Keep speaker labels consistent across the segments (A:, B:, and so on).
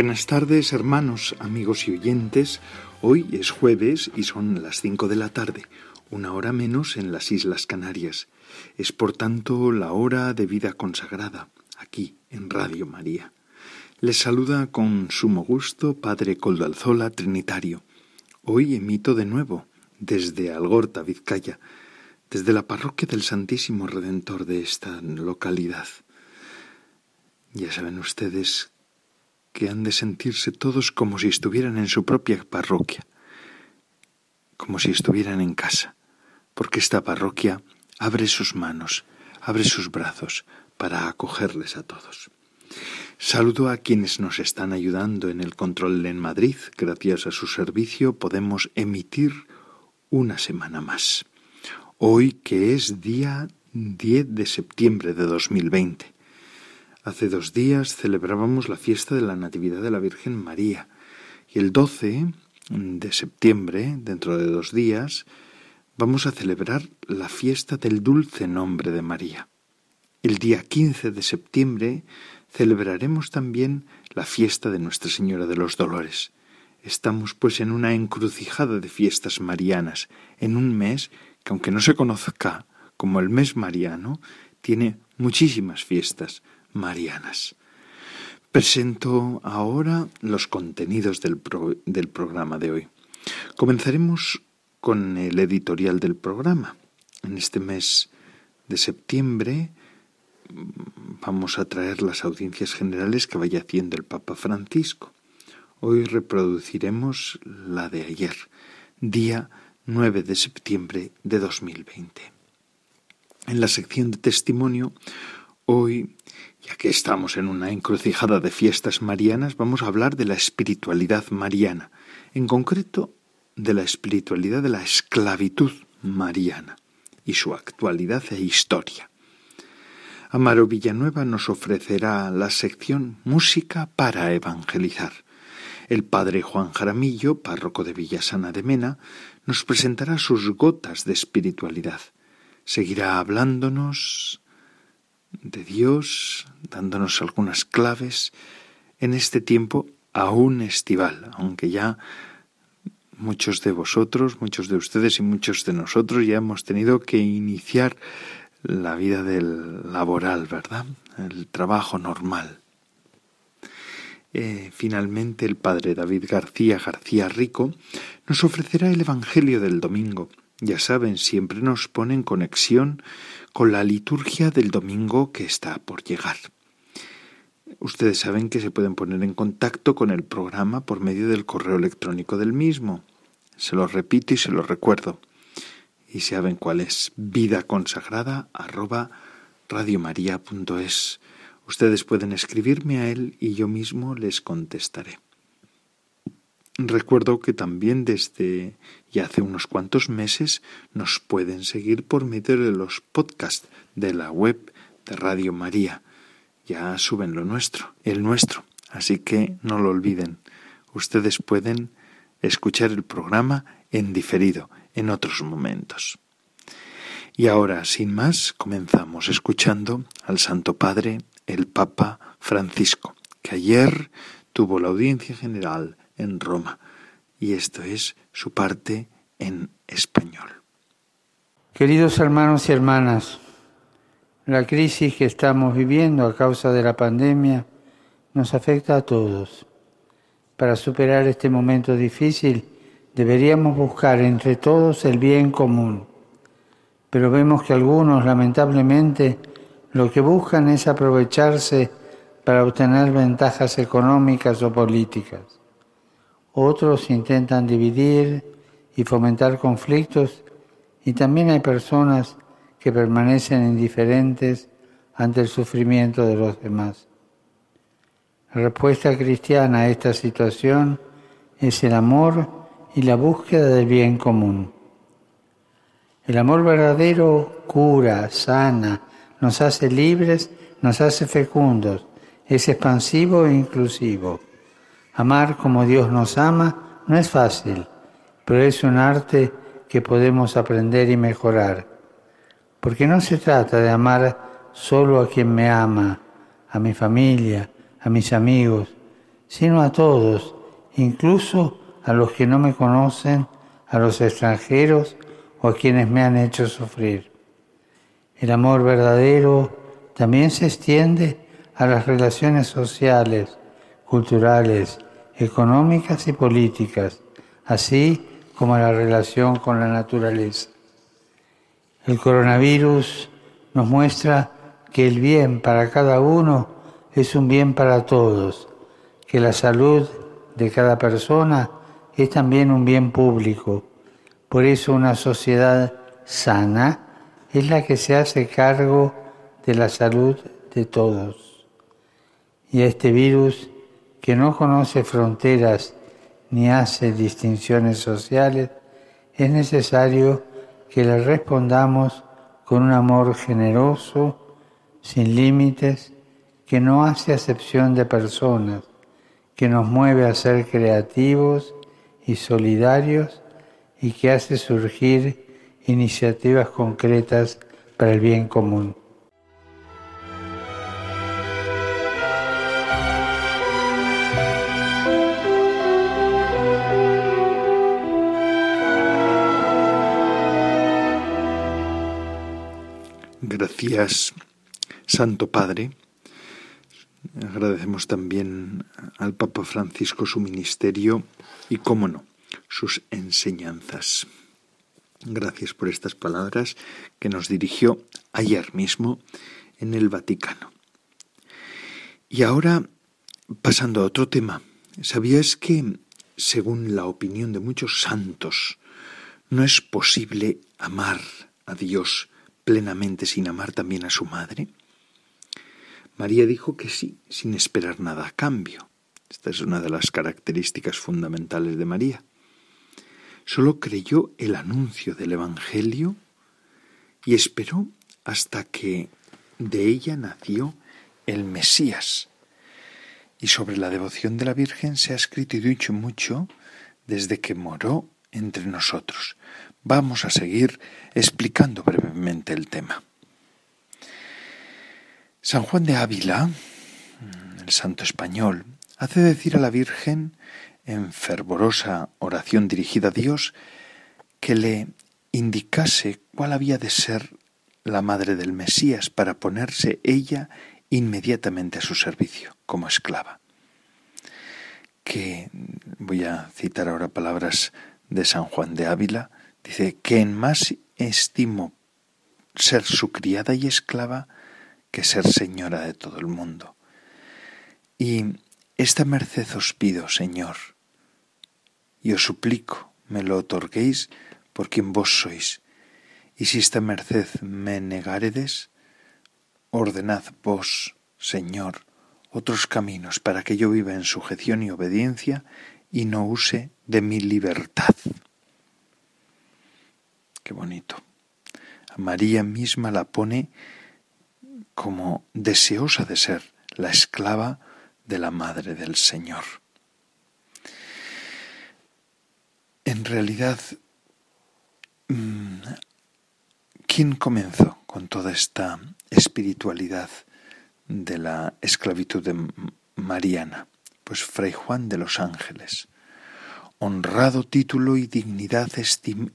A: Buenas tardes, hermanos, amigos y oyentes. Hoy es jueves y son las cinco de la tarde, una hora menos en las Islas Canarias. Es por tanto la hora de vida consagrada, aquí en Radio María. Les saluda con sumo gusto Padre Coldalzola Trinitario. Hoy emito de nuevo desde Algorta, Vizcaya, desde la parroquia del Santísimo Redentor de esta localidad. Ya saben ustedes que han de sentirse todos como si estuvieran en su propia parroquia, como si estuvieran en casa, porque esta parroquia abre sus manos, abre sus brazos para acogerles a todos. Saludo a quienes nos están ayudando en el control en Madrid. Gracias a su servicio podemos emitir una semana más. Hoy que es día 10 de septiembre de 2020. Hace dos días celebrábamos la fiesta de la Natividad de la Virgen María y el 12 de septiembre, dentro de dos días, vamos a celebrar la fiesta del dulce nombre de María. El día 15 de septiembre celebraremos también la fiesta de Nuestra Señora de los Dolores. Estamos pues en una encrucijada de fiestas marianas, en un mes que aunque no se conozca como el mes mariano, tiene muchísimas fiestas, marianas. Presento ahora los contenidos del, del programa de hoy. Comenzaremos con el editorial del programa. En este mes de septiembre mm, vamos a traer las audiencias generales que vaya haciendo el Papa Francisco. Hoy reproduciremos la de ayer, día 9 de septiembre de 2020. En la sección de testimonio, hoy ya que estamos en una encrucijada de fiestas marianas, vamos a hablar de la espiritualidad mariana, en concreto de la espiritualidad de la esclavitud mariana y su actualidad e historia. Amaro Villanueva nos ofrecerá la sección Música para Evangelizar. El padre Juan Jaramillo, párroco de Villasana de Mena, nos presentará sus gotas de espiritualidad. Seguirá hablándonos de Dios, dándonos algunas claves en este tiempo aún estival, aunque ya muchos de vosotros, muchos de ustedes y muchos de nosotros ya hemos tenido que iniciar la vida del laboral, ¿verdad? El trabajo normal. Eh, finalmente el padre David García García Rico nos ofrecerá el Evangelio del domingo. Ya saben, siempre nos pone en conexión con la liturgia del domingo que está por llegar. Ustedes saben que se pueden poner en contacto con el programa por medio del correo electrónico del mismo. Se lo repito y se lo recuerdo. Y saben cuál es vida consagrada arroba radiomaria.es. Ustedes pueden escribirme a él y yo mismo les contestaré. Recuerdo que también desde ya hace unos cuantos meses nos pueden seguir por medio de los podcasts de la web de Radio María. Ya suben lo nuestro, el nuestro, así que no lo olviden. Ustedes pueden escuchar el programa en diferido en otros momentos. Y ahora, sin más, comenzamos escuchando al Santo Padre, el Papa Francisco, que ayer tuvo la audiencia general en Roma. Y esto es su parte en español.
B: Queridos hermanos y hermanas, la crisis que estamos viviendo a causa de la pandemia nos afecta a todos. Para superar este momento difícil deberíamos buscar entre todos el bien común. Pero vemos que algunos, lamentablemente, lo que buscan es aprovecharse para obtener ventajas económicas o políticas. Otros intentan dividir y fomentar conflictos y también hay personas que permanecen indiferentes ante el sufrimiento de los demás. La respuesta cristiana a esta situación es el amor y la búsqueda del bien común. El amor verdadero cura, sana, nos hace libres, nos hace fecundos, es expansivo e inclusivo. Amar como Dios nos ama no es fácil, pero es un arte que podemos aprender y mejorar. Porque no se trata de amar solo a quien me ama, a mi familia, a mis amigos, sino a todos, incluso a los que no me conocen, a los extranjeros o a quienes me han hecho sufrir. El amor verdadero también se extiende a las relaciones sociales, culturales, económicas y políticas, así como la relación con la naturaleza. El coronavirus nos muestra que el bien para cada uno es un bien para todos, que la salud de cada persona es también un bien público. Por eso una sociedad sana es la que se hace cargo de la salud de todos. Y a este virus que no conoce fronteras ni hace distinciones sociales, es necesario que le respondamos con un amor generoso, sin límites, que no hace acepción de personas, que nos mueve a ser creativos y solidarios y que hace surgir iniciativas concretas para el bien común.
A: Gracias, Santo Padre. Agradecemos también al Papa Francisco su ministerio y, cómo no, sus enseñanzas. Gracias por estas palabras que nos dirigió ayer mismo en el Vaticano. Y ahora, pasando a otro tema, ¿sabías que, según la opinión de muchos santos, no es posible amar a Dios plenamente sin amar también a su madre? María dijo que sí, sin esperar nada a cambio. Esta es una de las características fundamentales de María. Solo creyó el anuncio del Evangelio y esperó hasta que de ella nació el Mesías. Y sobre la devoción de la Virgen se ha escrito y dicho mucho desde que moró entre nosotros. Vamos a seguir explicando brevemente el tema. San Juan de Ávila, el santo español, hace decir a la Virgen, en fervorosa oración dirigida a Dios, que le indicase cuál había de ser la madre del Mesías para ponerse ella inmediatamente a su servicio como esclava. Que voy a citar ahora palabras de San Juan de Ávila, dice que en más estimo ser su criada y esclava que ser señora de todo el mundo. Y esta merced os pido, Señor, y os suplico me lo otorguéis por quien vos sois. Y si esta merced me negáredes, ordenad vos, Señor, otros caminos para que yo viva en sujeción y obediencia y no use de mi libertad. Qué bonito. A María misma la pone como deseosa de ser la esclava de la Madre del Señor. En realidad, mm, ¿quién comenzó con toda esta espiritualidad de la esclavitud de Mariana? Pues Fray Juan de los Ángeles. Honrado título y dignidad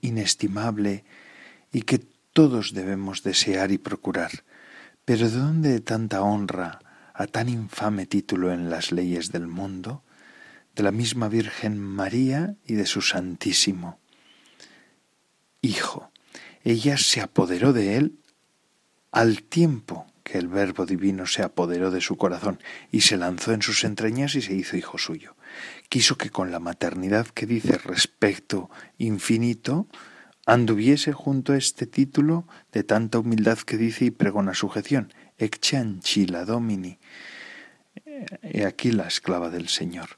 A: inestimable y que todos debemos desear y procurar pero ¿de dónde tanta honra a tan infame título en las leyes del mundo? De la misma Virgen María y de su Santísimo Hijo. Ella se apoderó de él al tiempo que el Verbo Divino se apoderó de su corazón y se lanzó en sus entrañas y se hizo hijo suyo. Quiso que con la maternidad que dice respecto infinito, anduviese junto a este título de tanta humildad que dice y pregona sujeción, Ecce la domini. He aquí la esclava del Señor.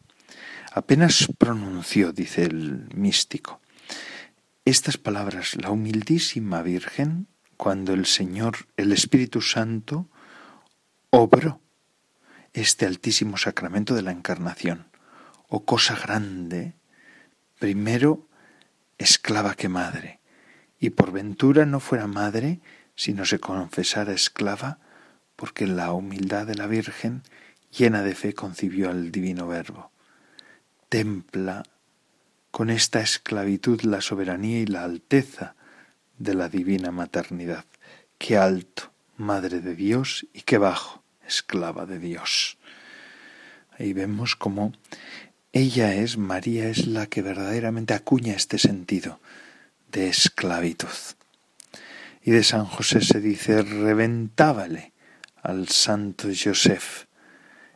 A: Apenas pronunció, dice el místico, estas palabras, la humildísima Virgen, cuando el Señor, el Espíritu Santo, obró este altísimo sacramento de la encarnación, o cosa grande, primero esclava que madre, y por ventura no fuera madre si no se confesara esclava, porque la humildad de la Virgen, llena de fe, concibió al divino Verbo. Templa con esta esclavitud la soberanía y la alteza de la divina maternidad. Qué alto, Madre de Dios, y qué bajo, esclava de Dios. Ahí vemos cómo ella es, María es la que verdaderamente acuña este sentido de esclavitud. Y de San José se dice, reventábale al santo Joseph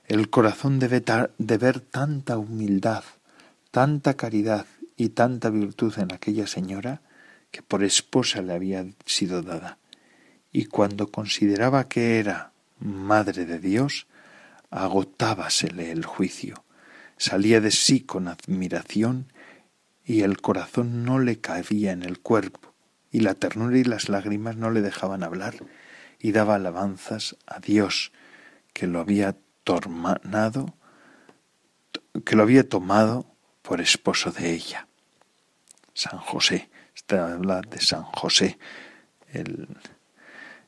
A: el corazón de ver tanta humildad, tanta caridad y tanta virtud en aquella señora que por esposa le había sido dada. Y cuando consideraba que era Madre de Dios, agotábasele el juicio, salía de sí con admiración y el corazón no le cabía en el cuerpo, y la ternura y las lágrimas no le dejaban hablar, y daba alabanzas a Dios, que lo había tornado, que lo había tomado por esposo de ella. San José, habla de San José,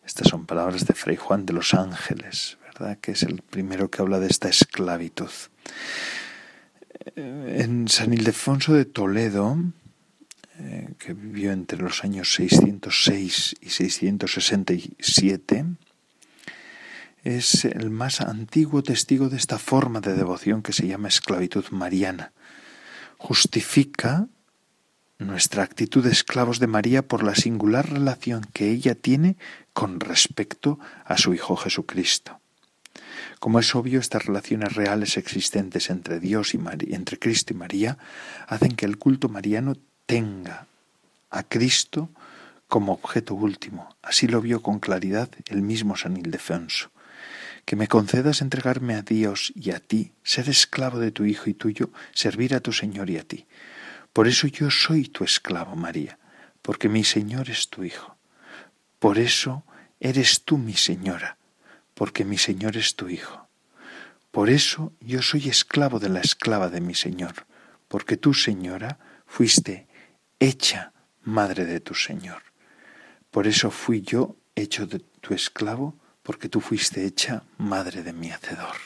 A: estas son palabras de Fray Juan de los Ángeles, ¿verdad? Que es el primero que habla de esta esclavitud. Eh, en San Ildefonso de Toledo, eh, que vivió entre los años 606 y 667, es el más antiguo testigo de esta forma de devoción que se llama esclavitud mariana. Justifica nuestra actitud de esclavos de María por la singular relación que ella tiene con respecto a su Hijo Jesucristo. Como es obvio, estas relaciones reales existentes entre Dios y entre Cristo y María hacen que el culto mariano tenga a Cristo como objeto último. Así lo vio con claridad el mismo San Ildefonso. Que me concedas entregarme a Dios y a ti, ser esclavo de tu Hijo y tuyo, servir a tu Señor y a ti. Por eso yo soy tu esclavo, María, porque mi Señor es tu Hijo. Por eso eres tú mi Señora, porque mi Señor es tu Hijo. Por eso yo soy esclavo de la esclava de mi Señor, porque tú, Señora, fuiste hecha madre de tu Señor. Por eso fui yo hecho tu esclavo, porque tú fuiste hecha madre de mi Hacedor.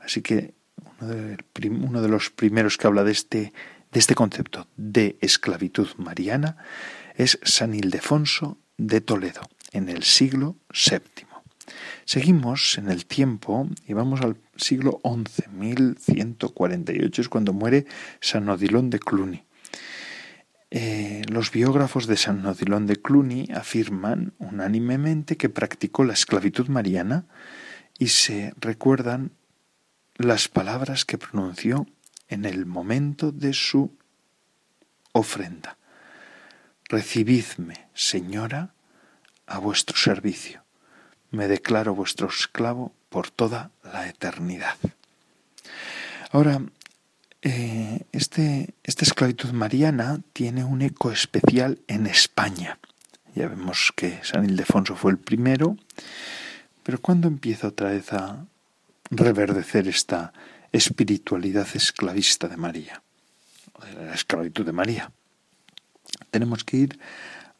A: Así que uno de los primeros que habla de este de este concepto de esclavitud mariana es San Ildefonso de Toledo en el siglo VII. Seguimos en el tiempo y vamos al siglo XI, 1148 es cuando muere San Odilon de Cluny. Eh, los biógrafos de San Odilon de Cluny afirman unánimemente que practicó la esclavitud mariana y se recuerdan las palabras que pronunció en el momento de su ofrenda. Recibidme, Señora, a vuestro servicio. Me declaro vuestro esclavo por toda la eternidad. Ahora, eh, este, esta esclavitud mariana tiene un eco especial en España. Ya vemos que San Ildefonso fue el primero, pero ¿cuándo empieza otra vez a reverdecer esta espiritualidad esclavista de María, la esclavitud de María. Tenemos que ir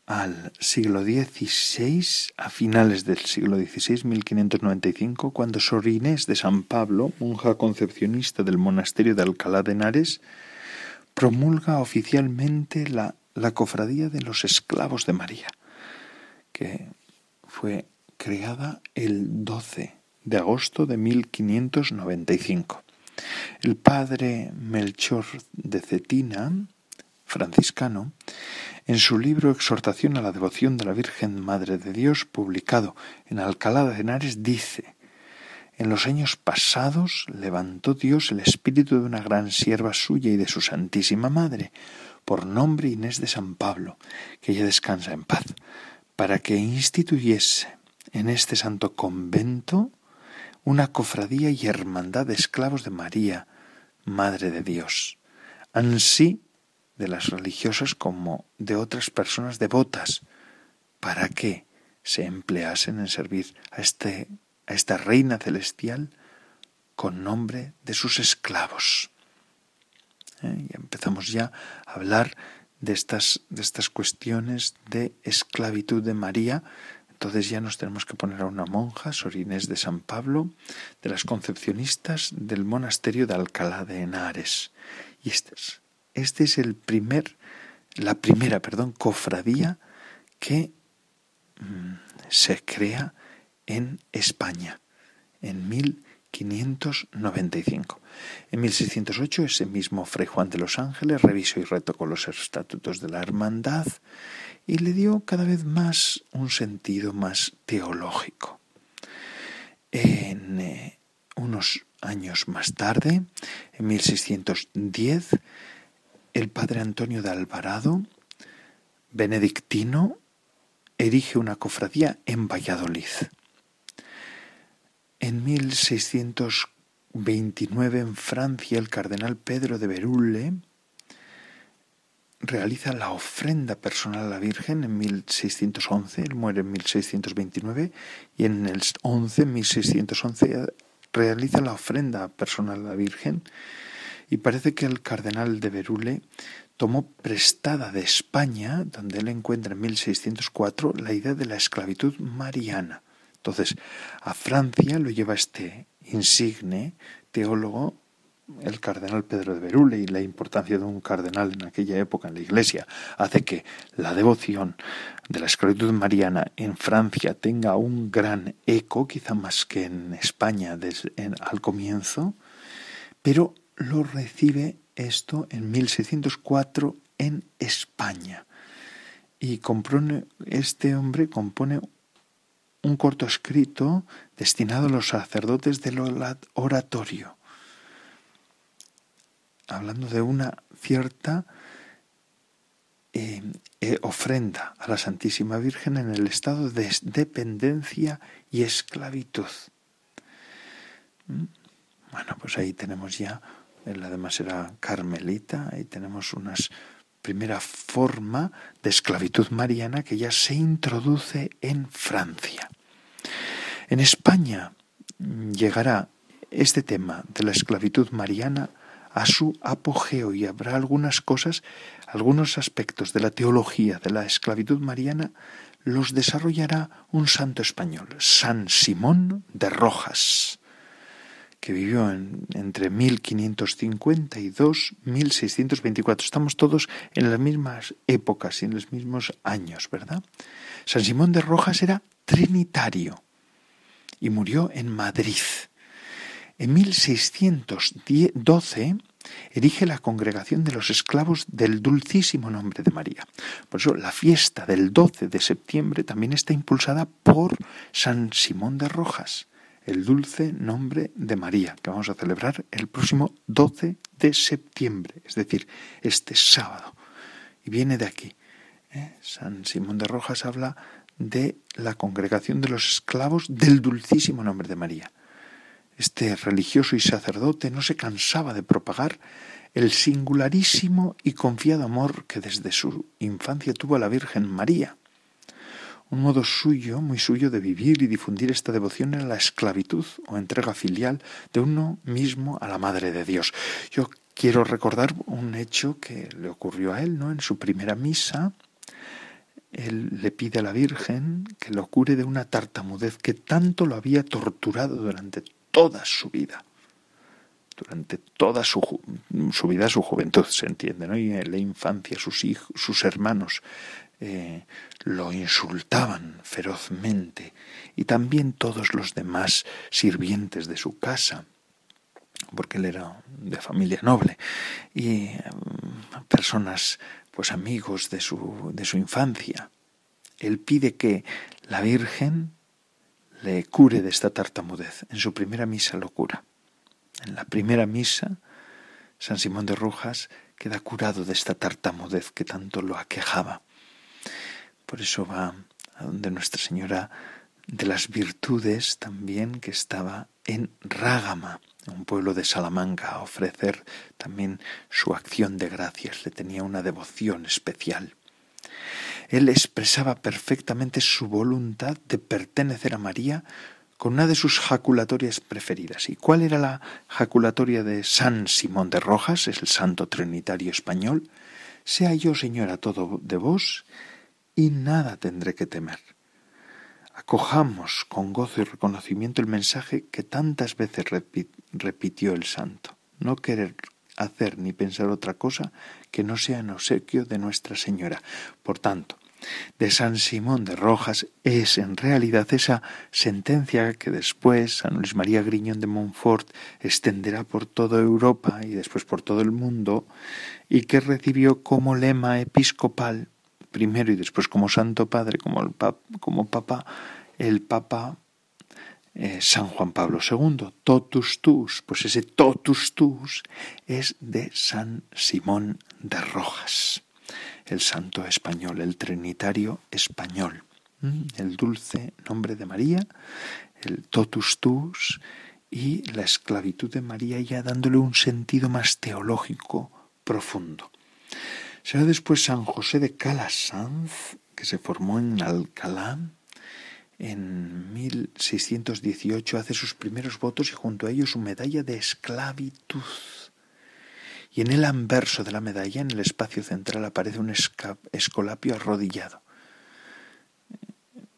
A: al siglo XVI, a finales del siglo XVI, 1595, cuando Sor Inés de San Pablo, monja concepcionista del monasterio de Alcalá de Henares, promulga oficialmente la, la cofradía de los esclavos de María, que fue creada el 12 de agosto de 1595. El padre Melchor de Cetina, franciscano, en su libro Exhortación a la devoción de la Virgen Madre de Dios, publicado en Alcalá de Henares, dice En los años pasados levantó Dios el espíritu de una gran sierva suya y de su Santísima Madre, por nombre Inés de San Pablo, que ella descansa en paz, para que instituyese en este santo convento una cofradía y hermandad de esclavos de María, Madre de Dios, ansí de las religiosas como de otras personas devotas, para que se empleasen en servir a, este, a esta reina celestial con nombre de sus esclavos. ¿Eh? Y empezamos ya a hablar de estas, de estas cuestiones de esclavitud de María. Entonces ya nos tenemos que poner a una monja, Sor Inés de San Pablo, de las concepcionistas del monasterio de Alcalá de Henares. Y este es, este es el primer, la primera, perdón, cofradía que mm, se crea en España en mil 595. En 1608 ese mismo Fray Juan de los Ángeles revisó y retocó los estatutos de la hermandad y le dio cada vez más un sentido más teológico. En eh, unos años más tarde, en 1610, el padre Antonio de Alvarado, benedictino, erige una cofradía en Valladolid. En 1629 en Francia el cardenal Pedro de Berulle realiza la ofrenda personal a la Virgen en 1611, él muere en 1629 y en el 11, 1611 realiza la ofrenda personal a la Virgen y parece que el cardenal de Berulle tomó prestada de España, donde él encuentra en 1604 la idea de la esclavitud mariana. Entonces, a Francia lo lleva este insigne teólogo, el cardenal Pedro de Berule, y la importancia de un cardenal en aquella época en la Iglesia hace que la devoción de la esclavitud mariana en Francia tenga un gran eco, quizá más que en España desde, al comienzo, pero lo recibe esto en 1604 en España. Y compone, este hombre compone un corto escrito destinado a los sacerdotes del oratorio, hablando de una cierta eh, eh, ofrenda a la Santísima Virgen en el estado de dependencia y esclavitud. ¿Mm? Bueno, pues ahí tenemos ya, él además era carmelita, ahí tenemos unas primera forma de esclavitud mariana que ya se introduce en Francia. En España llegará este tema de la esclavitud mariana a su apogeo y habrá algunas cosas, algunos aspectos de la teología de la esclavitud mariana los desarrollará un santo español, San Simón de Rojas que vivió en, entre 1552 1624. Estamos todos en las mismas épocas y en los mismos años, ¿verdad? San Simón de Rojas era trinitario y murió en Madrid. En 1612 erige la congregación de los esclavos del dulcísimo nombre de María. Por eso la fiesta del 12 de septiembre también está impulsada por San Simón de Rojas el dulce nombre de María, que vamos a celebrar el próximo 12 de septiembre, es decir, este sábado. Y viene de aquí. ¿eh? San Simón de Rojas habla de la congregación de los esclavos del dulcísimo nombre de María. Este religioso y sacerdote no se cansaba de propagar el singularísimo y confiado amor que desde su infancia tuvo a la Virgen María un modo suyo, muy suyo, de vivir y difundir esta devoción en la esclavitud o entrega filial de uno mismo a la Madre de Dios. Yo quiero recordar un hecho que le ocurrió a él, ¿no? En su primera misa, él le pide a la Virgen que lo cure de una tartamudez que tanto lo había torturado durante toda su vida durante toda su, su, vida, su juventud, se entiende, ¿no? Y en la infancia, sus hijos, sus hermanos, eh, lo insultaban ferozmente y también todos los demás sirvientes de su casa, porque él era de familia noble, y mm, personas, pues amigos de su, de su infancia. Él pide que la Virgen le cure de esta tartamudez. En su primera misa lo cura. En la primera misa, San Simón de Rojas queda curado de esta tartamudez que tanto lo aquejaba. Por eso va a donde Nuestra Señora de las Virtudes también, que estaba en Rágama, un pueblo de Salamanca, a ofrecer también su acción de gracias. Le tenía una devoción especial. Él expresaba perfectamente su voluntad de pertenecer a María con una de sus jaculatorias preferidas. ¿Y cuál era la jaculatoria de San Simón de Rojas, el santo trinitario español? Sea yo, Señora, todo de vos, y nada tendré que temer. Acojamos con gozo y reconocimiento el mensaje que tantas veces repitió el santo. No querer hacer ni pensar otra cosa que no sea en obsequio de Nuestra Señora. Por tanto, de San Simón de Rojas es en realidad esa sentencia que después San Luis María Griñón de Montfort extenderá por toda Europa y después por todo el mundo y que recibió como lema episcopal primero y después como Santo Padre, como, como Papa, el Papa eh, San Juan Pablo II, totus tus, pues ese totus tus es de San Simón de Rojas el santo español, el trinitario español, el dulce nombre de María, el totus tus y la esclavitud de María ya dándole un sentido más teológico profundo. Será después San José de Calasanz, que se formó en Alcalá en 1618, hace sus primeros votos y junto a ellos su medalla de esclavitud. Y en el anverso de la medalla, en el espacio central, aparece un escolapio arrodillado,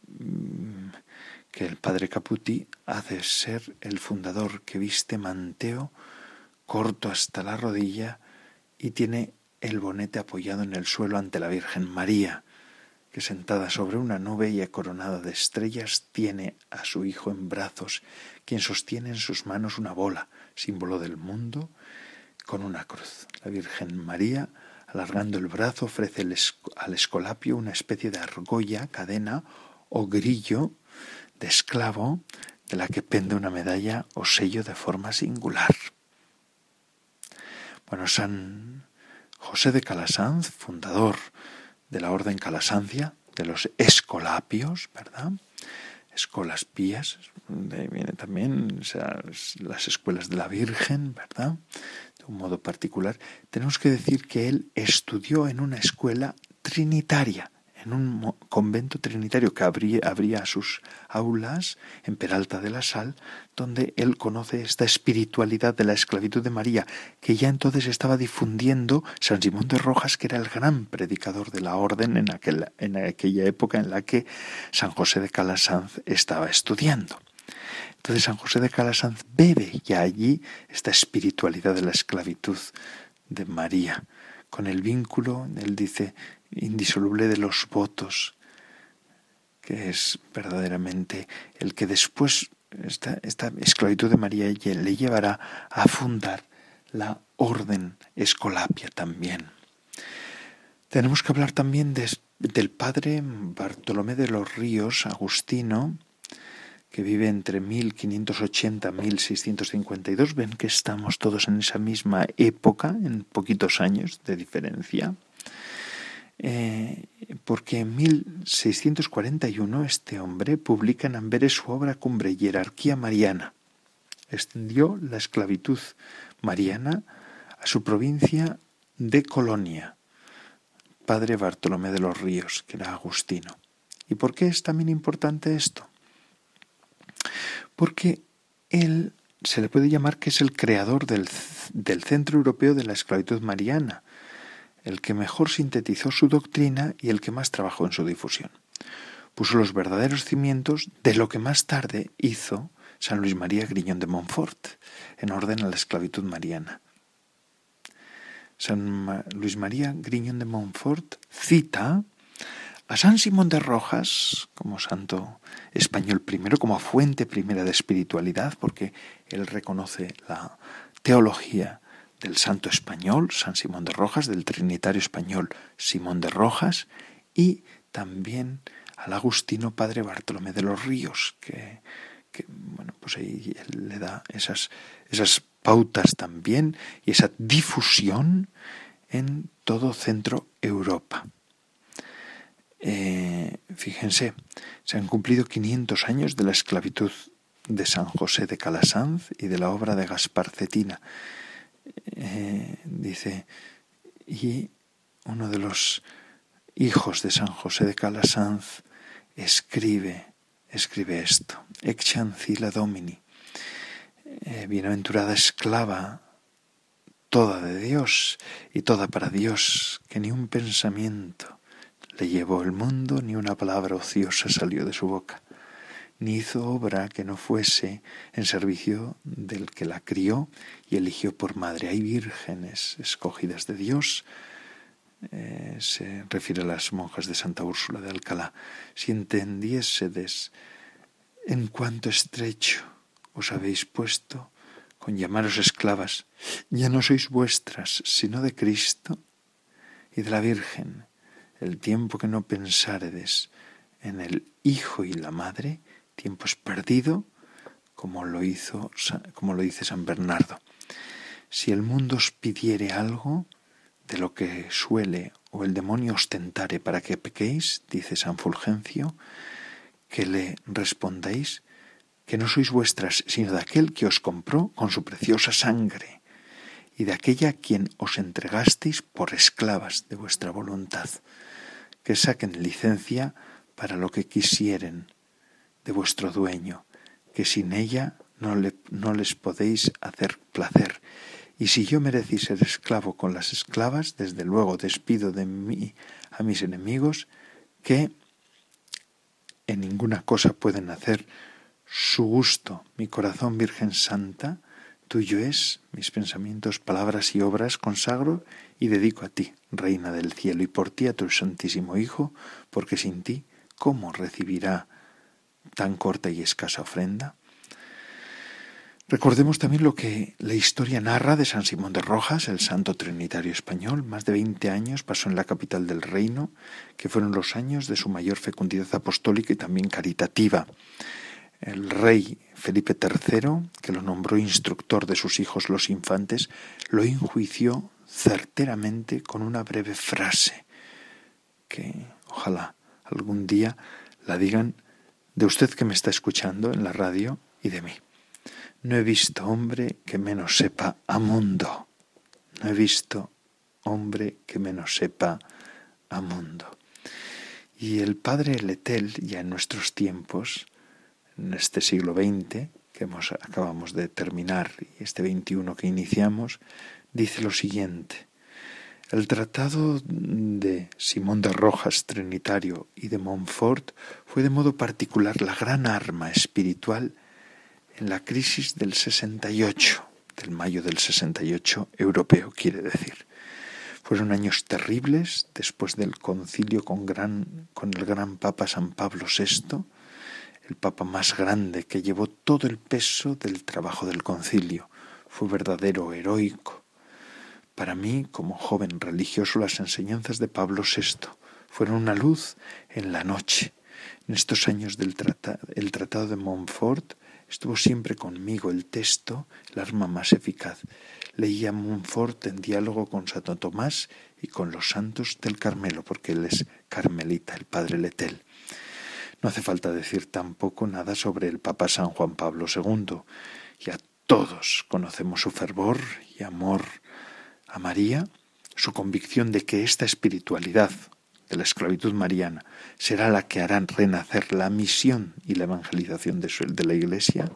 A: mm, que el padre Caputi hace ser el fundador que viste manteo corto hasta la rodilla y tiene el bonete apoyado en el suelo ante la Virgen María, que sentada sobre una nube y coronada de estrellas tiene a su hijo en brazos, quien sostiene en sus manos una bola, símbolo del mundo con una cruz. La Virgen María, alargando el brazo, ofrece al escolapio una especie de argolla, cadena o grillo de esclavo de la que pende una medalla o sello de forma singular. Bueno, San José de Calasanz, fundador de la Orden Calasancia, de los escolapios, ¿verdad? Escolas pías, de viene también las escuelas de la Virgen, ¿verdad? un modo particular, tenemos que decir que él estudió en una escuela trinitaria, en un convento trinitario que abría, sus aulas en Peralta de la Sal, donde él conoce esta espiritualidad de la esclavitud de María, que ya entonces estaba difundiendo San Simón de Rojas, que era el gran predicador de la orden en, en aquella época en la que San José de Calasanz estaba estudiando. Entonces San José de Calasanz bebe ya allí esta espiritualidad de la esclavitud de María, con el vínculo, él dice, indisoluble de los votos, que es verdaderamente el que después esta, esclavitud de María le llevará a fundar la orden escolapia también. Tenemos que hablar también del padre Bartolomé de los Ríos, Agustino, que vive entre 1580 y 1652, ven que estamos todos en esa misma época, en poquitos años de diferencia, eh, porque en 1641 este hombre publica en Amberes su obra cumbre, Jerarquía Mariana. Extendió la esclavitud mariana a su provincia de Colonia, padre Bartolomé de los Ríos, que era agustino. ¿Y por qué es también importante esto? porque él se le puede llamar que es el creador del, Centro Europeo de la Esclavitud Mariana, el que mejor sintetizó su doctrina y el que más trabajó en su difusión. Puso los verdaderos cimientos de lo que más tarde hizo San Luis María Griñón de Montfort en orden a la esclavitud mariana. San Luis María Griñón de Montfort cita a San Simón de Rojas como santo español primero, como fuente primera de espiritualidad, porque él reconoce la teología del santo español, San Simón de Rojas, del trinitario español Simón de Rojas, y también al agustino padre Bartolomé de los Ríos, que, bueno, pues ahí él le da esas, esas pautas también y esa difusión en todo centro Europa. Eh, fíjense, se han cumplido 500 años de la esclavitud de San José de Calasanz y de la obra de Gaspar Cetina. Eh, dice, y uno de los hijos de San José de Calasanz escribe, escribe esto, Ex Domini, eh, bienaventurada esclava, toda de Dios y toda para Dios, que ni un pensamiento le llevó el mundo, ni una palabra ociosa salió de su boca, ni hizo obra que no fuese en servicio del que la crió y eligió por madre. Hay vírgenes escogidas de Dios, eh, se refiere a las monjas de Santa Úrsula de Alcalá. Si entendiésedes en cuánto estrecho os habéis puesto con llamaros esclavas, ya no sois vuestras, sino de Cristo y de la Virgen el tiempo que no pensáredes en el hijo y la madre, tiempo es perdido, como lo hizo, como lo dice San Bernardo. Si el mundo os pidiere algo de lo que suele o el demonio ostentare para que pequéis, dice San Fulgencio, que le respondáis que no sois vuestras, sino de aquel que os compró con su preciosa sangre y de aquella quien os entregasteis por esclavas de vuestra voluntad que saquen licencia para lo que quisieren de vuestro dueño, que sin ella no, le, no les podéis hacer placer. Y si yo merecí ser esclavo con las esclavas, desde luego despido de mí a mis enemigos, que en ninguna cosa pueden hacer su gusto. Mi corazón, Virgen Santa, tuyo es, mis pensamientos, palabras y obras consagro y dedico a ti, Reina del cielo, y por ti a tu Santísimo Hijo, porque sin ti, ¿cómo recibirá tan corta y escasa ofrenda? Recordemos también lo que la historia narra de San Simón de Rojas, el santo trinitario español. Más de 20 años pasó en la capital del reino, que fueron los años de su mayor fecundidad apostólica y también caritativa. El rey Felipe III, que lo nombró instructor de sus hijos los infantes, lo enjuició certeramente con una breve frase que ojalá algún día la digan de usted que me está escuchando en la radio y de mí. No he visto hombre que menos sepa a mundo. No he visto hombre que menos sepa a mundo. Y el padre Letel, ya en nuestros tiempos, en este siglo XX, que acabamos de terminar, y este XXI que iniciamos, dice lo siguiente. El tratado de Simón de Rojas Trinitario y de Montfort fue de modo particular la gran arma espiritual en la crisis del 68, del mayo del 68 europeo, quiere decir. Fueron años terribles después del concilio con, gran, con el gran Papa San Pablo VI, el Papa más grande que llevó todo el peso del trabajo del concilio. Fue verdadero heroico para mí, como joven religioso, las enseñanzas de Pablo VI fueron una luz en la noche. En estos años del el Tratado de Montfort estuvo siempre conmigo el texto, el arma más eficaz. Leía Montfort en diálogo con Santo Tomás y con los santos del Carmelo, porque él es carmelita, el padre Letel. No hace falta decir tampoco nada sobre el Papa San Juan Pablo II. Ya todos conocemos su fervor y amor a María su convicción de que esta espiritualidad de la esclavitud mariana será la que hará renacer la misión y la evangelización de, de la Iglesia,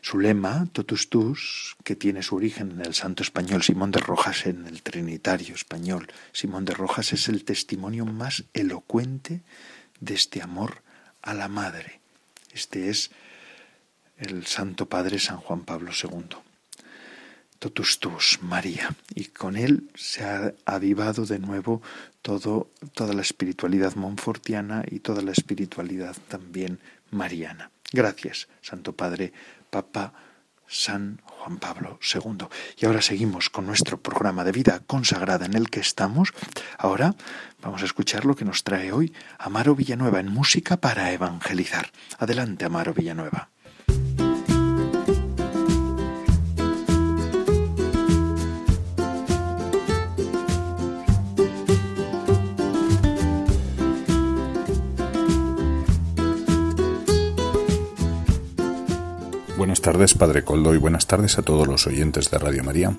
A: su lema, totus tus, que tiene su origen en el santo español Simón de Rojas, en el trinitario español Simón de Rojas, es el testimonio más elocuente de este amor a la Madre. Este es el Santo Padre San Juan Pablo II totus tus, María. Y con él se ha avivado de nuevo todo, toda la espiritualidad monfortiana y toda la espiritualidad también mariana. Gracias, Santo Padre, Papa San Juan Pablo II. Y ahora seguimos con nuestro programa de vida consagrada en el que estamos. Ahora vamos a escuchar lo que nos trae hoy Amaro Villanueva en música para evangelizar. Adelante, Amaro Villanueva.
C: Buenas tardes, Padre Coldo, y buenas tardes a todos los oyentes de Radio María.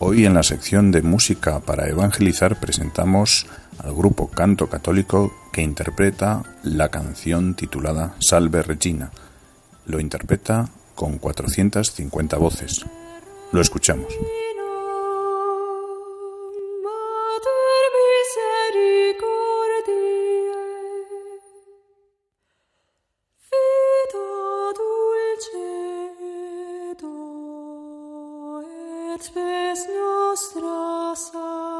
C: Hoy en la sección de música para evangelizar presentamos al grupo Canto Católico que interpreta la canción titulada Salve Regina. Lo interpreta con 450 voces. Lo escuchamos. es.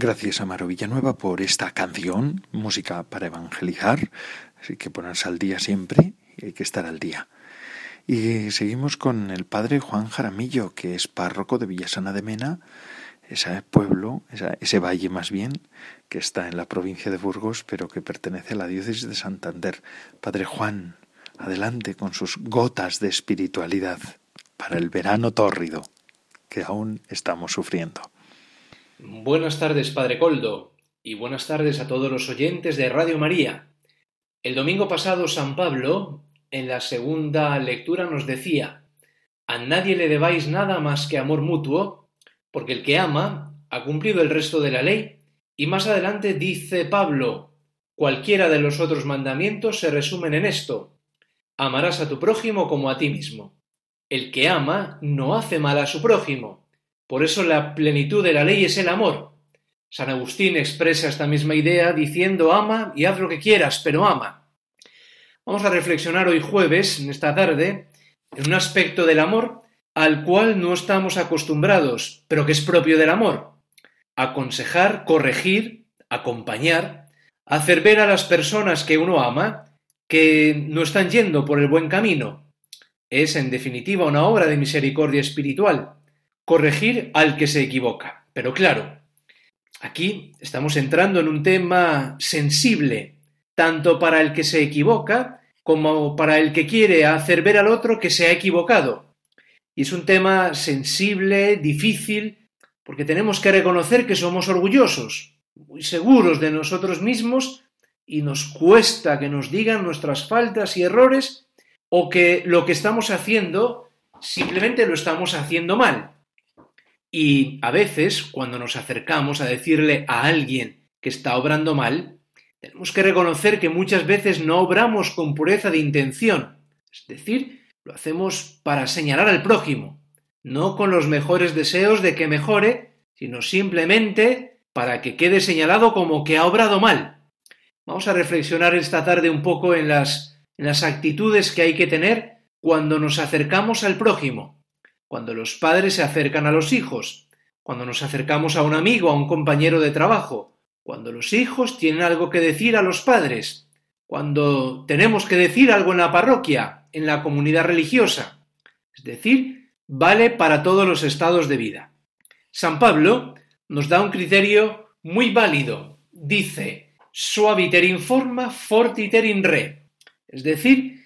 A: Gracias a Maro Villanueva por esta canción, música para evangelizar. Así que ponerse al día siempre y hay que estar al día. Y seguimos con el padre Juan Jaramillo, que es párroco de Villasana de Mena, ese pueblo, ese valle más bien, que está en la provincia de Burgos, pero que pertenece a la diócesis de Santander. Padre Juan, adelante con sus gotas de espiritualidad para el verano tórrido que aún estamos sufriendo.
D: Buenas tardes, Padre Coldo, y buenas tardes a todos los oyentes de Radio María. El domingo pasado San Pablo, en la segunda lectura, nos decía, A nadie le debáis nada más que amor mutuo, porque el que ama ha cumplido el resto de la ley. Y más adelante dice Pablo, cualquiera de los otros mandamientos se resumen en esto, amarás a tu prójimo como a ti mismo. El que ama no hace mal a su prójimo por eso la plenitud de la ley es el amor. San Agustín expresa esta misma idea diciendo ama y haz lo que quieras, pero ama. Vamos a reflexionar hoy jueves, en esta tarde, en un aspecto del amor al cual no estamos acostumbrados, pero que es propio del amor. Aconsejar, corregir, acompañar, hacer ver a las personas que uno ama que no están yendo por el buen camino. Es, en definitiva, una obra de misericordia espiritual, corregir al que se equivoca. Pero claro, aquí estamos entrando en un tema sensible, tanto para el que se equivoca como para el que quiere hacer ver al otro que se ha equivocado. Y es un tema sensible, difícil, porque tenemos que reconocer que somos orgullosos, muy seguros de nosotros mismos y nos cuesta que nos digan nuestras faltas y errores o que lo que estamos haciendo simplemente lo estamos haciendo mal. Y a veces, cuando nos acercamos a decirle a alguien que está obrando mal, tenemos que reconocer que muchas veces no obramos con pureza de intención, es decir, lo hacemos para señalar al prójimo, no con los mejores deseos de que mejore, sino simplemente para que quede señalado como que ha obrado mal. Vamos a reflexionar esta tarde un poco en las, actitudes que hay que tener cuando nos acercamos al prójimo, cuando los padres se acercan a los hijos, cuando nos acercamos a un amigo, a un compañero de trabajo, cuando los hijos tienen algo que decir a los padres, cuando tenemos que decir algo en la parroquia, en la comunidad religiosa. Es decir, vale para todos los estados de vida. San Pablo nos da un criterio muy válido. Dice, suaviter in forma, fortiter in re. Es decir,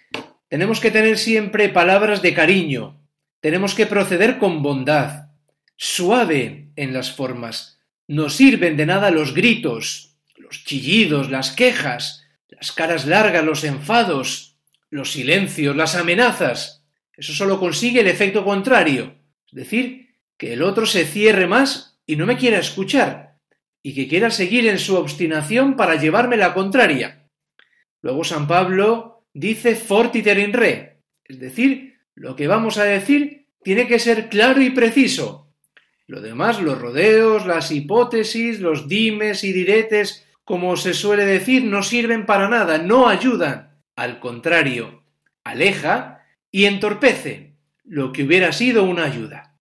D: tenemos que tener siempre palabras de cariño, tenemos que proceder con bondad, suave en las formas. No sirven de nada los gritos, los chillidos, las quejas, las caras largas, los enfados, los silencios, las amenazas. Eso solo consigue el efecto contrario, es decir, que el otro se cierre más y no me quiera escuchar, y que quiera seguir en su obstinación para llevarme la contraria. Luego San Pablo dice fortiter in re, es decir, lo que vamos a decir tiene que ser claro y preciso. Lo demás, los rodeos, las hipótesis, los dimes y diretes, como se suele decir, no sirven para nada, no ayudan. Al contrario, aleja y entorpece lo que hubiera sido una ayuda.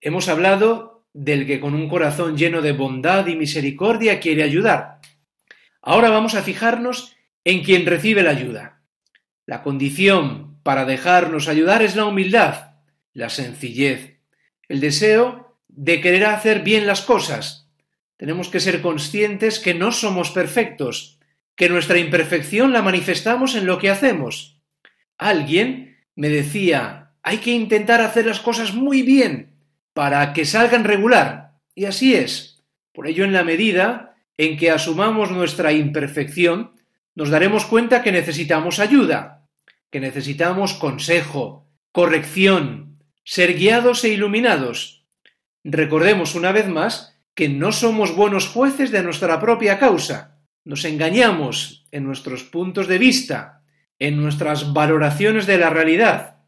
D: Hemos hablado del que con un corazón lleno de bondad y misericordia quiere ayudar. Ahora vamos a fijarnos en quien recibe la ayuda. La condición para dejarnos ayudar es la humildad, la sencillez, el deseo de querer hacer bien las cosas. Tenemos que ser conscientes que no somos perfectos, que nuestra imperfección la manifestamos en lo que hacemos. Alguien me decía, hay que intentar hacer las cosas muy bien, para que salgan regular. Y así es. Por ello, en la medida en que asumamos nuestra imperfección, nos daremos cuenta que necesitamos ayuda, que necesitamos consejo, corrección, ser guiados e iluminados. Recordemos una vez más que no somos buenos jueces de nuestra propia causa. Nos engañamos en nuestros puntos de vista, en nuestras valoraciones de la realidad,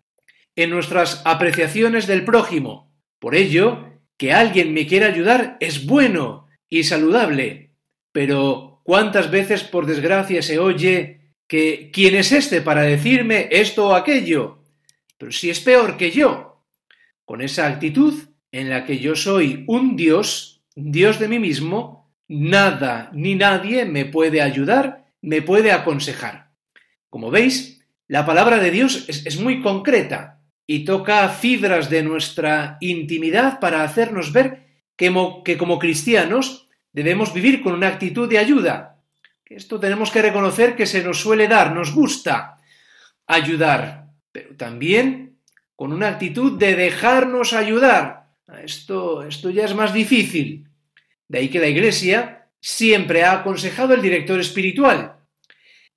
D: en nuestras apreciaciones del prójimo, por ello, que alguien me quiera ayudar es bueno y saludable. Pero ¿cuántas veces por desgracia se oye que ¿quién es este para decirme esto o aquello? Pero si es peor que yo. Con esa actitud en la que yo soy un Dios, Dios de mí mismo, nada ni nadie me puede ayudar, me puede aconsejar. Como veis, la palabra de Dios es, es muy concreta y toca fibras de nuestra intimidad para hacernos ver que, como cristianos debemos vivir con una actitud de ayuda. Esto tenemos que reconocer que se nos suele dar, nos gusta ayudar, pero también con una actitud de dejarnos ayudar. Esto, esto ya es más difícil. De ahí que la Iglesia siempre ha aconsejado el director espiritual,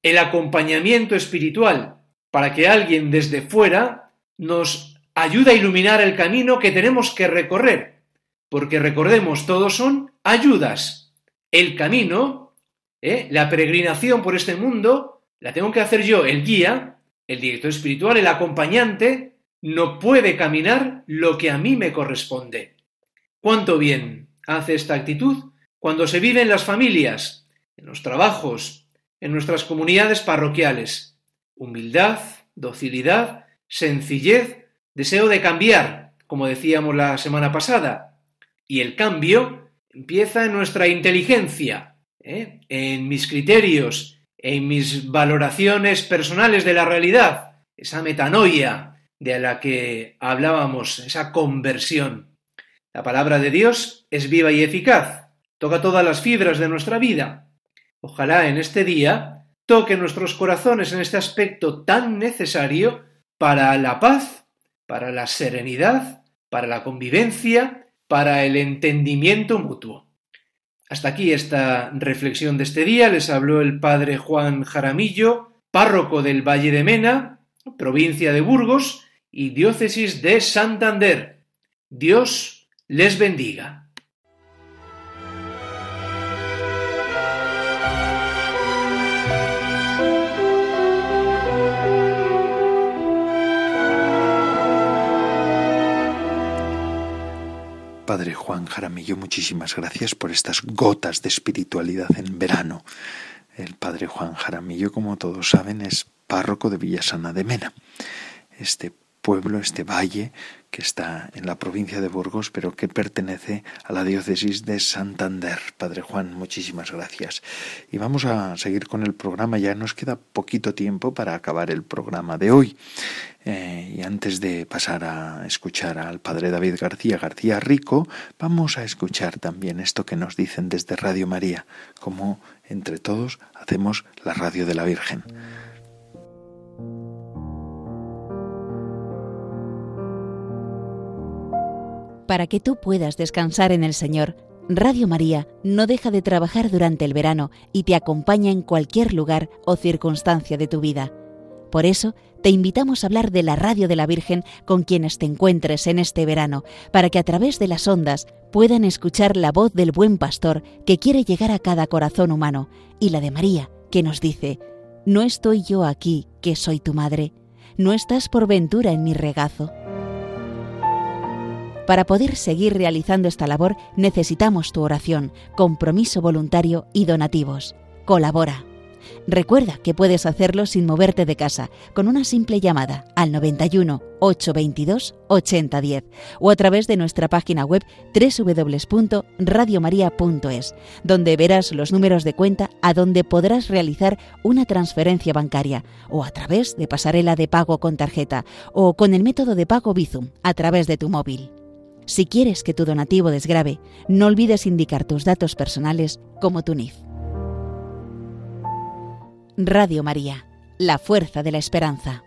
D: el acompañamiento espiritual, para que alguien desde fuera nos ayuda a iluminar el camino que tenemos que recorrer, porque recordemos, todos son ayudas. El camino, ¿eh? la peregrinación por este mundo, la tengo que hacer yo, el guía, el director espiritual, el acompañante, no puede caminar lo que a mí me corresponde. ¿Cuánto bien hace esta actitud cuando se vive en las familias, en los trabajos, en nuestras comunidades parroquiales? Humildad, docilidad sencillez, deseo de cambiar, como decíamos la semana pasada. Y el cambio empieza en nuestra inteligencia, ¿eh? en mis criterios, en mis valoraciones personales de la realidad, esa metanoia de la que hablábamos, esa conversión. La palabra de Dios es viva y eficaz, toca todas las fibras de nuestra vida. Ojalá en este día toque nuestros corazones en este aspecto tan necesario para la paz, para la serenidad, para la convivencia, para el entendimiento mutuo. Hasta aquí esta reflexión de este día. Les habló el padre Juan Jaramillo, párroco del Valle de Mena, provincia de Burgos y diócesis de Santander. Dios les bendiga.
A: Padre Juan Jaramillo, muchísimas gracias por estas gotas de espiritualidad en verano. El Padre Juan Jaramillo, como todos saben, es párroco de Villasana de Mena. Este pueblo, este valle que está en la provincia de Burgos, pero que pertenece a la diócesis de Santander. Padre Juan, muchísimas gracias. Y vamos a seguir con el programa. Ya nos queda poquito tiempo para acabar el programa de hoy. Eh, y antes de pasar a escuchar al padre David García García Rico, vamos a escuchar también esto que nos dicen desde Radio María, como entre todos hacemos la radio de la Virgen.
E: Para que tú puedas descansar en el Señor, Radio María no deja de trabajar durante el verano y te acompaña en cualquier lugar o circunstancia de tu vida. Por eso, te invitamos a hablar de la radio de la Virgen con quienes te encuentres en este verano, para que a través de las ondas puedan escuchar la voz del buen pastor que quiere llegar a cada corazón humano, y la de María, que nos dice, No estoy yo aquí, que soy tu madre, no estás por ventura en mi regazo. Para poder seguir realizando esta labor necesitamos tu oración, compromiso voluntario y donativos. Colabora. Recuerda que puedes hacerlo sin moverte de casa, con una simple llamada al 91 822 8010 o a través de nuestra página web www.radiomaria.es, donde verás los números de cuenta a donde podrás realizar una transferencia bancaria o a través de pasarela de pago con tarjeta o con el método de pago Bizum a través de tu móvil. Si quieres que tu donativo desgrabe, no olvides indicar tus datos personales como tu NIF. Radio María, la fuerza de la esperanza.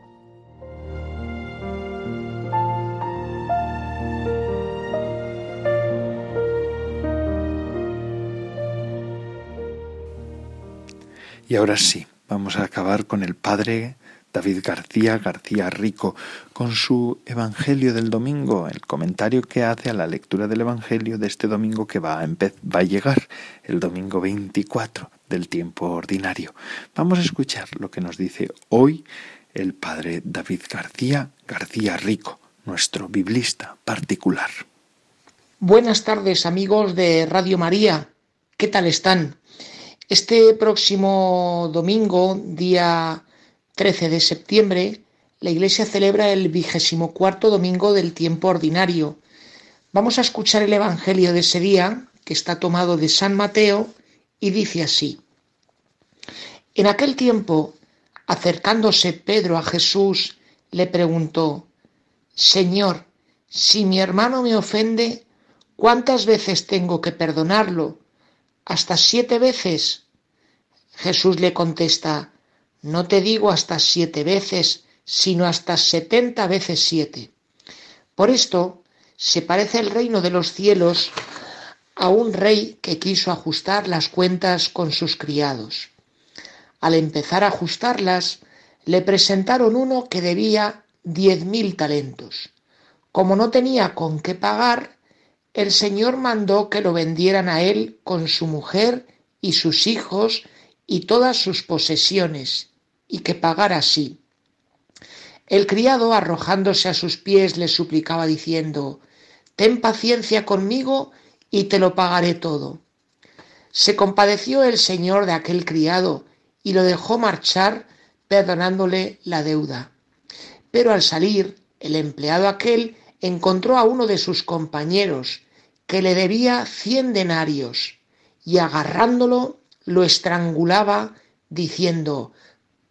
A: Y ahora sí, vamos a acabar con el Padre David García García Rico con su Evangelio del domingo, el comentario que hace a la lectura del Evangelio de este domingo que va a, va a llegar, el domingo 24 del tiempo ordinario. Vamos a escuchar lo que nos dice hoy el Padre David García García Rico, nuestro biblista particular.
F: Buenas tardes amigos de Radio María, ¿qué tal están? Este próximo domingo, día 13 de septiembre, la Iglesia celebra el vigésimo cuarto domingo del tiempo ordinario. Vamos a escuchar el Evangelio de ese día, que está tomado de San Mateo, y dice así. En aquel tiempo, acercándose Pedro a Jesús, le preguntó, Señor, si mi hermano me ofende, ¿cuántas veces tengo que perdonarlo? ¿Hasta siete veces? Jesús le contesta, no te digo hasta siete veces, sino hasta setenta veces siete. Por esto se parece el reino de los cielos a un rey que quiso ajustar las cuentas con sus criados. Al empezar a ajustarlas, le presentaron uno que debía diez mil talentos. Como no tenía con qué pagar, el Señor mandó que lo vendieran a él con su mujer y sus hijos y todas sus posesiones, y que pagara así. El criado, arrojándose a sus pies, le suplicaba diciendo, Ten paciencia conmigo y te lo pagaré todo. Se compadeció el señor de aquel criado y lo dejó marchar perdonándole la deuda. Pero al salir, el empleado aquel encontró a uno de sus compañeros que le debía cien denarios y agarrándolo lo estrangulaba diciendo,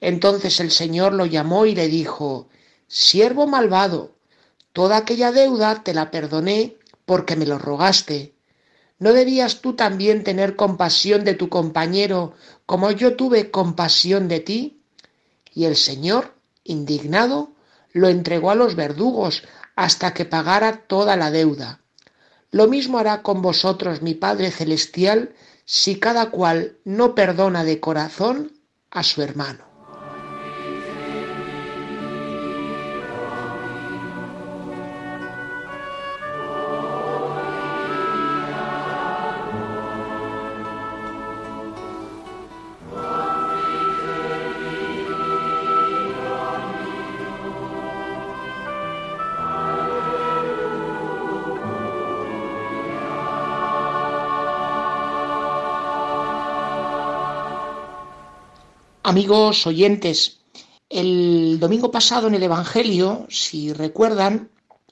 F: Entonces el señor lo llamó y le dijo, Siervo malvado, toda aquella deuda te la perdoné porque me lo rogaste. ¿No debías tú también tener compasión de tu compañero como yo tuve compasión de ti? Y el Señor, indignado, lo entregó a los verdugos hasta que pagara toda la deuda. Lo mismo hará con vosotros mi Padre Celestial si cada cual no perdona de corazón a su hermano. Amigos oyentes, el domingo pasado en el Evangelio, si recuerdan,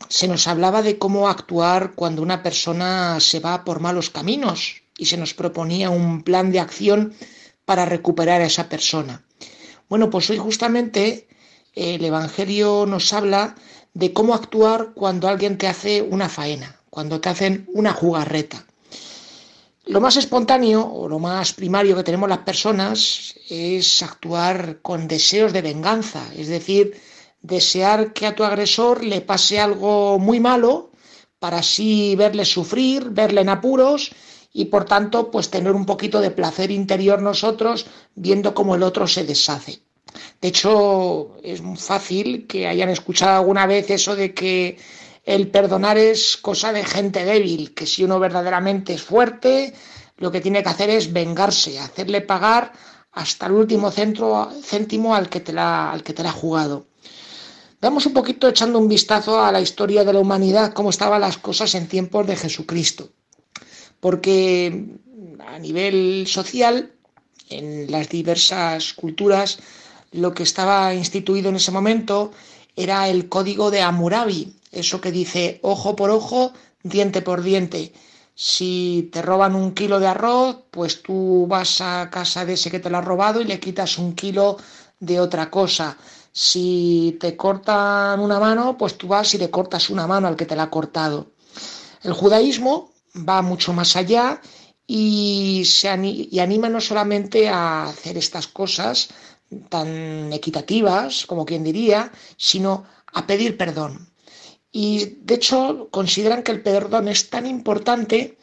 F: se nos hablaba de cómo actuar cuando una persona se va por malos caminos y se nos proponía un plan de acción para recuperar a esa persona. Bueno, pues hoy justamente el Evangelio nos habla de cómo actuar cuando alguien te hace una faena, cuando te hacen una jugarreta. Lo más espontáneo o lo más primario que tenemos las personas es actuar con deseos de venganza, es decir, desear que a tu agresor le pase algo muy malo para así verle sufrir, verle en apuros y por tanto pues tener un poquito de placer interior nosotros viendo cómo el otro se deshace. De hecho, es fácil que hayan escuchado alguna vez eso de que el perdonar es cosa de gente débil, que si uno verdaderamente es fuerte, lo que tiene que hacer es vengarse, hacerle pagar hasta el último centro, céntimo al que, te la, al que te la ha jugado. Vamos un poquito echando un vistazo a la historia de la humanidad, cómo estaban las cosas en tiempos de Jesucristo. Porque a nivel social, en las diversas culturas, lo que estaba instituido en ese momento era el código de Hammurabi, eso que dice ojo por ojo, diente por diente. Si te roban un kilo de arroz, pues tú vas a casa de ese que te lo ha robado y le quitas un kilo de otra cosa. Si te cortan una mano, pues tú vas y le cortas una mano al que te la ha cortado. El judaísmo va mucho más allá y, se y anima no solamente a hacer estas cosas tan equitativas, como quien diría, sino a pedir perdón. Y de hecho consideran que el perdón es tan importante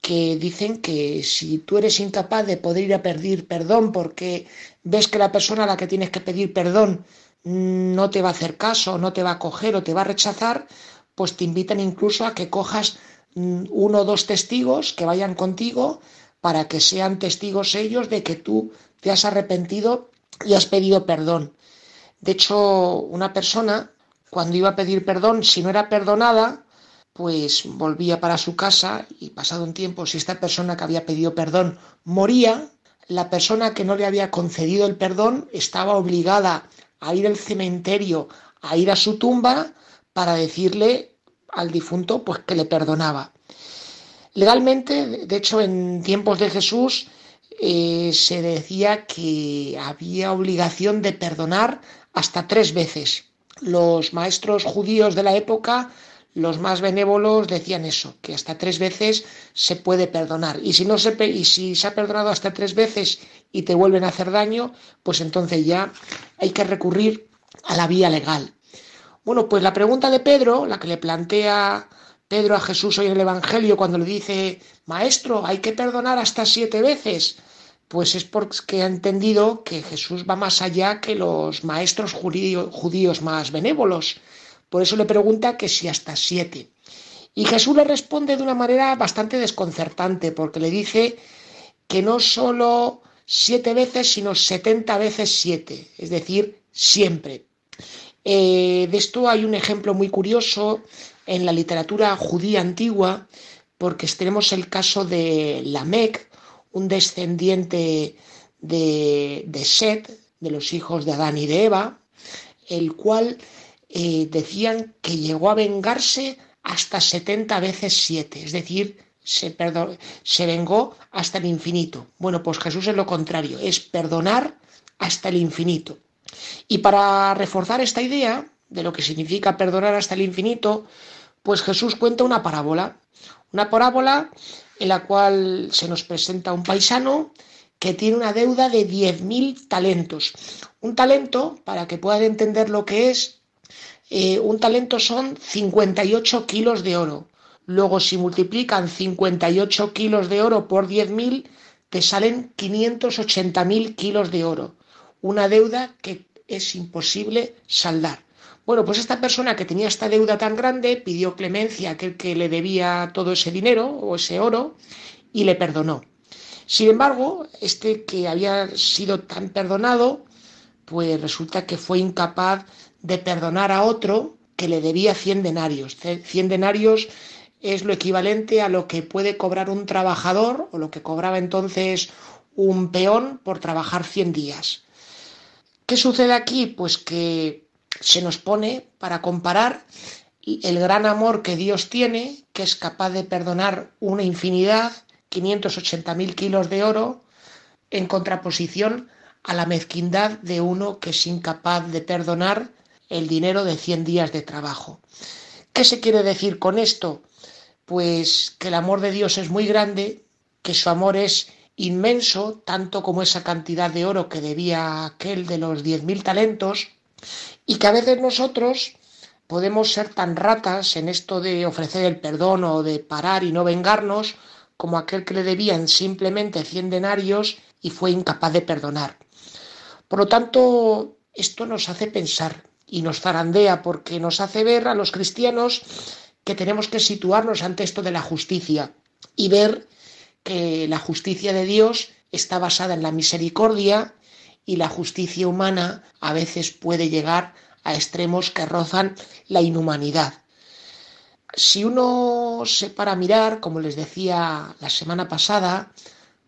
F: que dicen que si tú eres incapaz de poder ir a pedir perdón porque ves que la persona a la que tienes que pedir perdón no te va a hacer caso, no te va a coger o te va a rechazar, pues te invitan incluso a que cojas mm, uno o dos testigos que vayan contigo para que sean testigos ellos de que tú te has arrepentido y has pedido perdón. De hecho, una persona cuando iba a pedir perdón, si no era perdonada, pues volvía para su casa y pasado un tiempo, si esta persona que había pedido perdón moría, la persona que no le había concedido el perdón estaba obligada a ir al cementerio, a ir a su tumba para decirle al difunto pues que le perdonaba. Legalmente, de hecho, en tiempos de Jesús eh, se decía que había obligación de perdonar hasta tres veces los maestros judíos de la época, los más benévolos, decían eso, que hasta tres veces se puede perdonar. Y si, no se, y si se ha perdonado hasta tres veces y te vuelven a hacer daño, pues entonces ya hay que recurrir a la vía legal. Bueno, pues la pregunta de Pedro, la que le plantea Pedro a Jesús hoy en el Evangelio cuando le dice, Maestro, hay que perdonar hasta siete veces pues es porque ha entendido que Jesús va más allá que los maestros judíos más benévolos. Por eso le pregunta que si hasta siete. Y Jesús le responde de una manera bastante desconcertante, porque le dice que no solo siete veces, sino setenta veces siete, es decir, siempre. Eh, de esto hay un ejemplo muy curioso en la literatura judía antigua, porque tenemos el caso de Lamec, un descendiente de, de Set, de los hijos de Adán y de Eva, el cual eh, decían que llegó a vengarse hasta 70 veces 7, es decir, se, se vengó hasta el infinito. Bueno, pues Jesús es lo contrario, es perdonar hasta el infinito. Y para reforzar esta idea de lo que significa perdonar hasta el infinito, pues Jesús cuenta una parábola, una parábola en la cual se nos presenta un paisano que tiene una deuda de 10.000 talentos. Un talento, para que puedan entender lo que es, eh, un talento son 58 kilos de oro. Luego, si multiplican 58 kilos de oro por 10.000, te salen 580.000 kilos de oro. Una deuda que es imposible saldar. Bueno, pues esta persona que tenía esta deuda tan grande pidió clemencia a aquel que le debía todo ese dinero o ese oro y le perdonó. Sin embargo, este que había sido tan perdonado, pues resulta que fue incapaz de perdonar a otro que le debía 100 denarios. 100 denarios es lo equivalente a lo que puede cobrar un trabajador o lo que cobraba entonces un peón por trabajar 100 días. ¿Qué sucede aquí? Pues que se nos pone para comparar el gran amor que Dios tiene, que es capaz de perdonar una infinidad, 580.000 kilos de oro, en contraposición a la mezquindad de uno que es incapaz de perdonar el dinero de 100 días de trabajo. ¿Qué se quiere decir con esto? Pues que el amor de Dios es muy grande, que su amor es inmenso, tanto como esa cantidad de oro que debía aquel de los 10.000 talentos, y que a veces nosotros podemos ser tan ratas en esto de ofrecer el perdón o de parar y no vengarnos, como aquel que le debían simplemente 100 denarios y fue incapaz de perdonar. Por lo tanto, esto nos hace pensar y nos zarandea porque nos hace ver a los cristianos que tenemos que situarnos ante esto de la justicia y ver que la justicia de Dios está basada en la misericordia y la justicia humana a veces puede llegar a extremos que rozan la inhumanidad. Si uno se para a mirar, como les decía la semana pasada,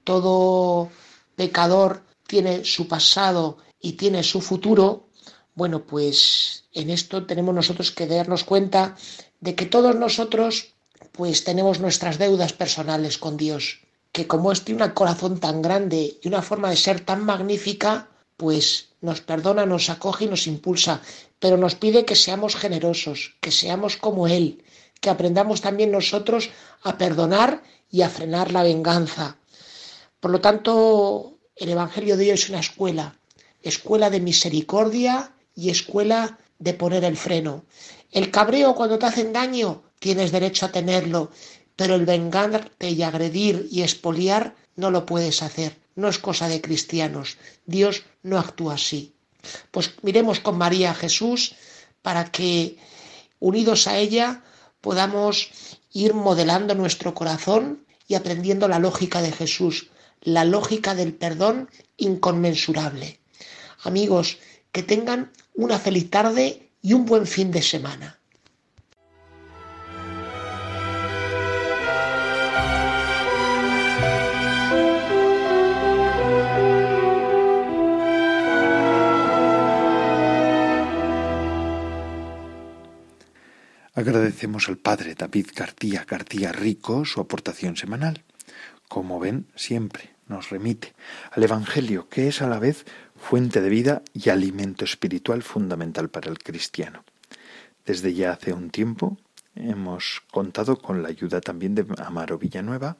F: todo pecador tiene su pasado y tiene su futuro, bueno, pues en esto tenemos nosotros que darnos cuenta de que todos nosotros pues tenemos nuestras deudas personales con Dios que como es tiene un corazón tan grande y una forma de ser tan magnífica, pues nos perdona, nos acoge y nos impulsa, pero nos pide que seamos generosos, que seamos como Él, que aprendamos también nosotros a perdonar y a frenar la venganza. Por lo tanto, el Evangelio de hoy es una escuela, escuela de misericordia y escuela de poner el freno. El cabreo cuando te hacen daño, tienes derecho a tenerlo, pero el vengarte y agredir y expoliar no lo puedes hacer, no es cosa de cristianos. Dios no actúa así. Pues miremos con María a Jesús para que, unidos a ella, podamos ir modelando nuestro corazón y aprendiendo la lógica de Jesús, la lógica del perdón inconmensurable. Amigos, que tengan una feliz tarde y un buen fin de semana.
A: Agradecemos al padre David García García Rico su aportación semanal. Como ven, siempre nos remite al Evangelio, que es a la vez fuente de vida y alimento espiritual fundamental para el cristiano. Desde ya hace un tiempo hemos contado con la ayuda también de Amaro Villanueva,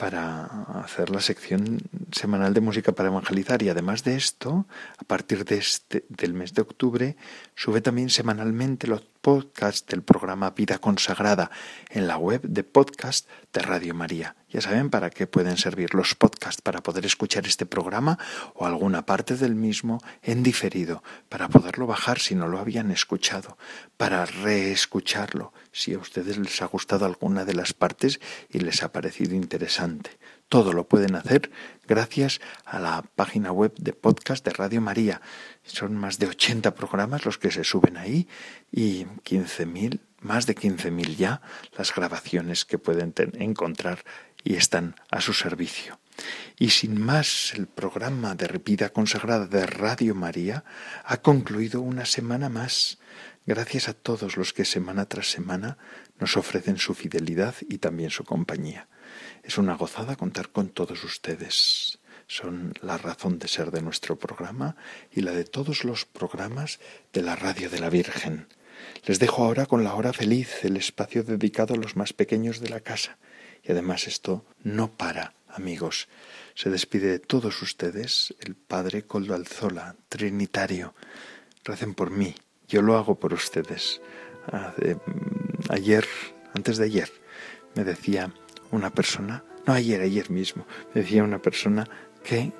A: para hacer la sección semanal de música para evangelizar y además de esto, a partir de este, del mes de octubre, sube también semanalmente los podcasts del programa Vida Consagrada en la web de podcast de Radio María. Ya saben para qué pueden servir los podcasts para poder escuchar este programa o alguna parte del mismo en diferido, para poderlo bajar si no lo habían escuchado, para reescucharlo si a ustedes les ha gustado alguna de las partes y les ha parecido interesante. Todo lo pueden hacer gracias a la página web de podcast de Radio María. Son más de 80 programas los que se suben ahí y 15.000, más de 15.000 ya las grabaciones que pueden encontrar y están a su servicio. Y sin más, el programa de Vida Consagrada de Radio María ha concluido una semana más. Gracias a todos los que semana tras semana nos ofrecen su fidelidad y también su compañía. Es una gozada contar con todos ustedes. Son la razón de ser de nuestro programa y la de todos los programas de la Radio de la Virgen. Les dejo ahora con la hora feliz, el espacio dedicado a los más pequeños de la casa. Y además esto no para, amigos. Se despide de todos ustedes el Padre Coldo Alzola, Trinitario. Recen por mí, yo lo hago por ustedes. Mm, ayer, antes de ayer, me decía una persona, no ayer, ayer mismo, me decía una persona que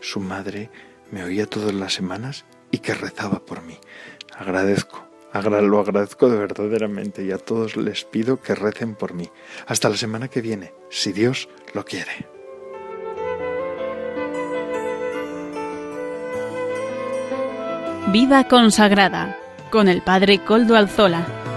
A: su madre me oía todas las semanas y que rezaba por mí. Agradezco, lo agradezco de verdaderamente y a todos les pido que recen por mí. Hasta la semana que viene, si Dios lo quiere.
G: Viva consagrada con el Padre Coldo Alzola.